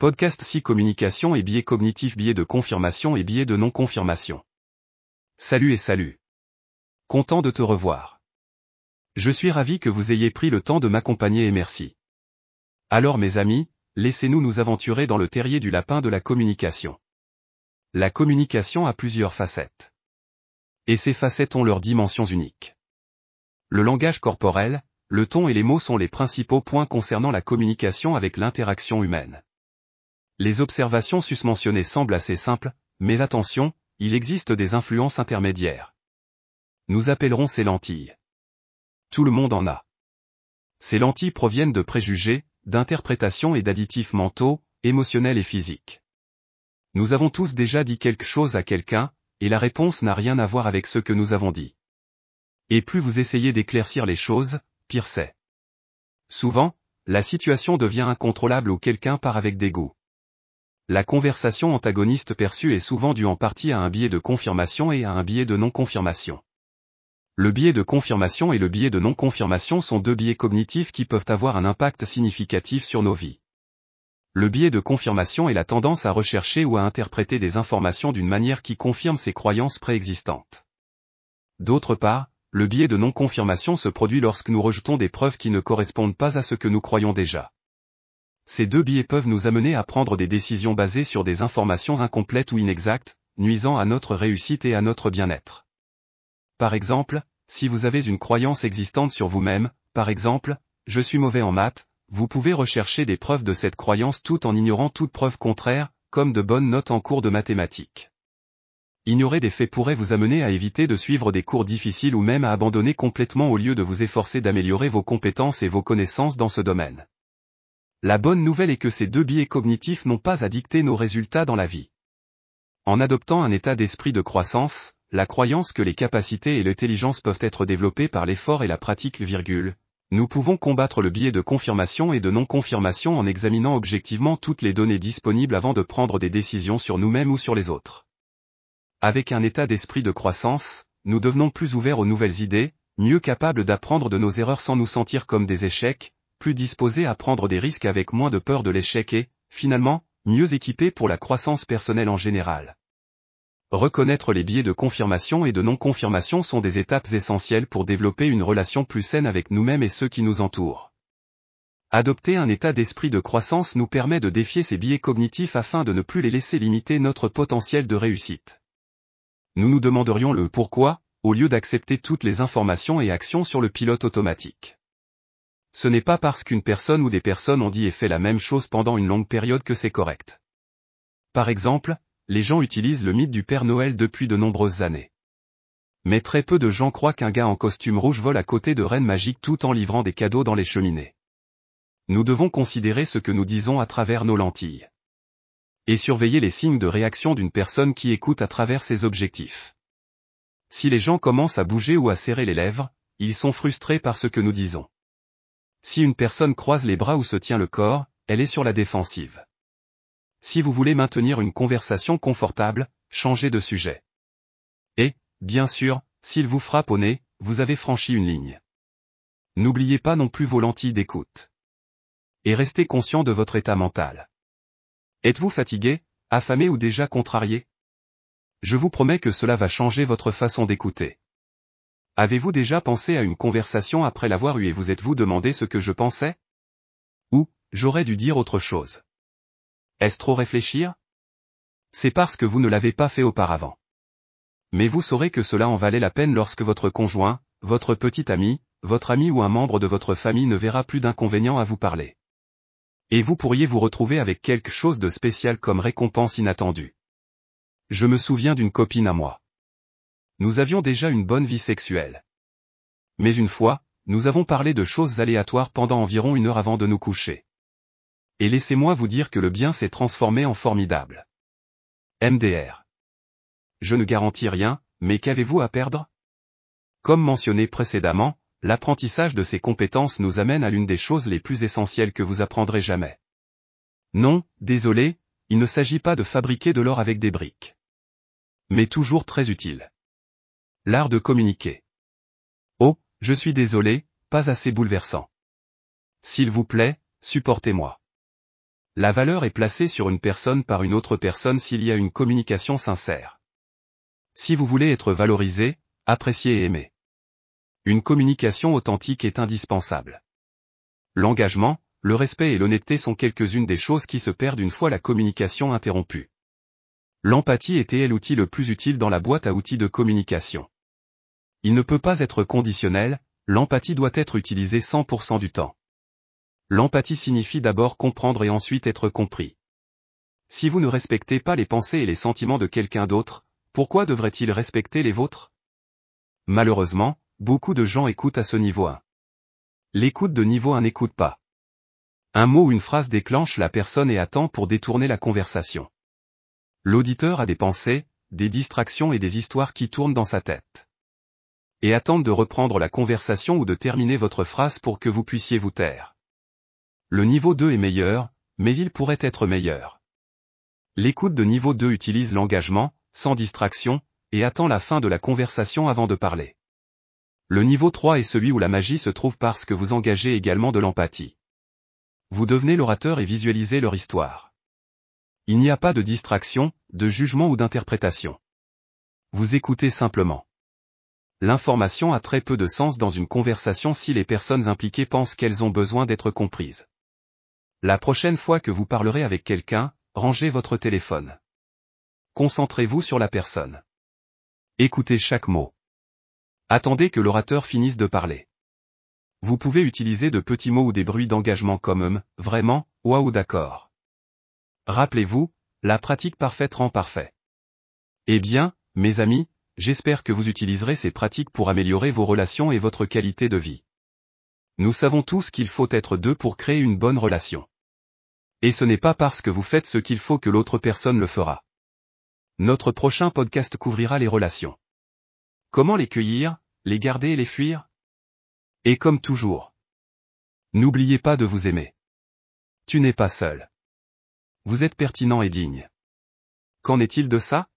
Podcast si communication et biais cognitif biais de confirmation et biais de non-confirmation. Salut et salut. Content de te revoir. Je suis ravi que vous ayez pris le temps de m'accompagner et merci. Alors mes amis, laissez-nous nous aventurer dans le terrier du lapin de la communication. La communication a plusieurs facettes. Et ces facettes ont leurs dimensions uniques. Le langage corporel, le ton et les mots sont les principaux points concernant la communication avec l'interaction humaine. Les observations susmentionnées semblent assez simples, mais attention, il existe des influences intermédiaires. Nous appellerons ces lentilles. Tout le monde en a. Ces lentilles proviennent de préjugés, d'interprétations et d'additifs mentaux, émotionnels et physiques. Nous avons tous déjà dit quelque chose à quelqu'un, et la réponse n'a rien à voir avec ce que nous avons dit. Et plus vous essayez d'éclaircir les choses, pire c'est. Souvent, la situation devient incontrôlable ou quelqu'un part avec dégoût. La conversation antagoniste perçue est souvent due en partie à un biais de confirmation et à un biais de non-confirmation. Le biais de confirmation et le biais de non-confirmation sont deux biais cognitifs qui peuvent avoir un impact significatif sur nos vies. Le biais de confirmation est la tendance à rechercher ou à interpréter des informations d'une manière qui confirme ses croyances préexistantes. D'autre part, le biais de non-confirmation se produit lorsque nous rejetons des preuves qui ne correspondent pas à ce que nous croyons déjà. Ces deux biais peuvent nous amener à prendre des décisions basées sur des informations incomplètes ou inexactes, nuisant à notre réussite et à notre bien-être. Par exemple, si vous avez une croyance existante sur vous-même, par exemple, je suis mauvais en maths, vous pouvez rechercher des preuves de cette croyance tout en ignorant toute preuve contraire, comme de bonnes notes en cours de mathématiques. Ignorer des faits pourrait vous amener à éviter de suivre des cours difficiles ou même à abandonner complètement au lieu de vous efforcer d'améliorer vos compétences et vos connaissances dans ce domaine. La bonne nouvelle est que ces deux biais cognitifs n'ont pas à dicter nos résultats dans la vie. En adoptant un état d'esprit de croissance, la croyance que les capacités et l'intelligence peuvent être développées par l'effort et la pratique, virgule, nous pouvons combattre le biais de confirmation et de non-confirmation en examinant objectivement toutes les données disponibles avant de prendre des décisions sur nous-mêmes ou sur les autres. Avec un état d'esprit de croissance, nous devenons plus ouverts aux nouvelles idées, mieux capables d'apprendre de nos erreurs sans nous sentir comme des échecs, plus disposés à prendre des risques avec moins de peur de l'échec et, finalement, mieux équipés pour la croissance personnelle en général. Reconnaître les biais de confirmation et de non-confirmation sont des étapes essentielles pour développer une relation plus saine avec nous-mêmes et ceux qui nous entourent. Adopter un état d'esprit de croissance nous permet de défier ces biais cognitifs afin de ne plus les laisser limiter notre potentiel de réussite. Nous nous demanderions le pourquoi, au lieu d'accepter toutes les informations et actions sur le pilote automatique. Ce n'est pas parce qu'une personne ou des personnes ont dit et fait la même chose pendant une longue période que c'est correct. Par exemple, les gens utilisent le mythe du Père Noël depuis de nombreuses années. Mais très peu de gens croient qu'un gars en costume rouge vole à côté de reines magiques tout en livrant des cadeaux dans les cheminées. Nous devons considérer ce que nous disons à travers nos lentilles. Et surveiller les signes de réaction d'une personne qui écoute à travers ses objectifs. Si les gens commencent à bouger ou à serrer les lèvres, ils sont frustrés par ce que nous disons. Si une personne croise les bras ou se tient le corps, elle est sur la défensive. Si vous voulez maintenir une conversation confortable, changez de sujet. Et, bien sûr, s'il vous frappe au nez, vous avez franchi une ligne. N'oubliez pas non plus vos lentilles d'écoute. Et restez conscient de votre état mental. Êtes-vous fatigué, affamé ou déjà contrarié? Je vous promets que cela va changer votre façon d'écouter. Avez-vous déjà pensé à une conversation après l'avoir eue et vous êtes-vous demandé ce que je pensais? Ou, j'aurais dû dire autre chose. Est-ce trop réfléchir? C'est parce que vous ne l'avez pas fait auparavant. Mais vous saurez que cela en valait la peine lorsque votre conjoint, votre petit ami, votre ami ou un membre de votre famille ne verra plus d'inconvénients à vous parler. Et vous pourriez vous retrouver avec quelque chose de spécial comme récompense inattendue. Je me souviens d'une copine à moi. Nous avions déjà une bonne vie sexuelle. Mais une fois, nous avons parlé de choses aléatoires pendant environ une heure avant de nous coucher. Et laissez-moi vous dire que le bien s'est transformé en formidable. MDR. Je ne garantis rien, mais qu'avez-vous à perdre? Comme mentionné précédemment, l'apprentissage de ces compétences nous amène à l'une des choses les plus essentielles que vous apprendrez jamais. Non, désolé, il ne s'agit pas de fabriquer de l'or avec des briques. Mais toujours très utile. L'art de communiquer. Oh, je suis désolé, pas assez bouleversant. S'il vous plaît, supportez-moi. La valeur est placée sur une personne par une autre personne s'il y a une communication sincère. Si vous voulez être valorisé, apprécié et aimé. Une communication authentique est indispensable. L'engagement, le respect et l'honnêteté sont quelques-unes des choses qui se perdent une fois la communication interrompue. L'empathie était l'outil le plus utile dans la boîte à outils de communication. Il ne peut pas être conditionnel, l'empathie doit être utilisée 100% du temps. L'empathie signifie d'abord comprendre et ensuite être compris. Si vous ne respectez pas les pensées et les sentiments de quelqu'un d'autre, pourquoi devrait-il respecter les vôtres? Malheureusement, beaucoup de gens écoutent à ce niveau 1. L'écoute de niveau 1 n'écoute pas. Un mot ou une phrase déclenche la personne et attend pour détourner la conversation. L'auditeur a des pensées, des distractions et des histoires qui tournent dans sa tête et attendent de reprendre la conversation ou de terminer votre phrase pour que vous puissiez vous taire. Le niveau 2 est meilleur, mais il pourrait être meilleur. L'écoute de niveau 2 utilise l'engagement, sans distraction, et attend la fin de la conversation avant de parler. Le niveau 3 est celui où la magie se trouve parce que vous engagez également de l'empathie. Vous devenez l'orateur et visualisez leur histoire. Il n'y a pas de distraction, de jugement ou d'interprétation. Vous écoutez simplement. L'information a très peu de sens dans une conversation si les personnes impliquées pensent qu'elles ont besoin d'être comprises. La prochaine fois que vous parlerez avec quelqu'un, rangez votre téléphone. Concentrez-vous sur la personne. Écoutez chaque mot. Attendez que l'orateur finisse de parler. Vous pouvez utiliser de petits mots ou des bruits d'engagement comme hum, vraiment, ou d'accord. Rappelez-vous, la pratique parfaite rend parfait. Eh bien, mes amis, j'espère que vous utiliserez ces pratiques pour améliorer vos relations et votre qualité de vie. Nous savons tous qu'il faut être deux pour créer une bonne relation. Et ce n'est pas parce que vous faites ce qu'il faut que l'autre personne le fera. Notre prochain podcast couvrira les relations. Comment les cueillir, les garder et les fuir? Et comme toujours. N'oubliez pas de vous aimer. Tu n'es pas seul. Vous êtes pertinent et digne. Qu'en est-il de ça?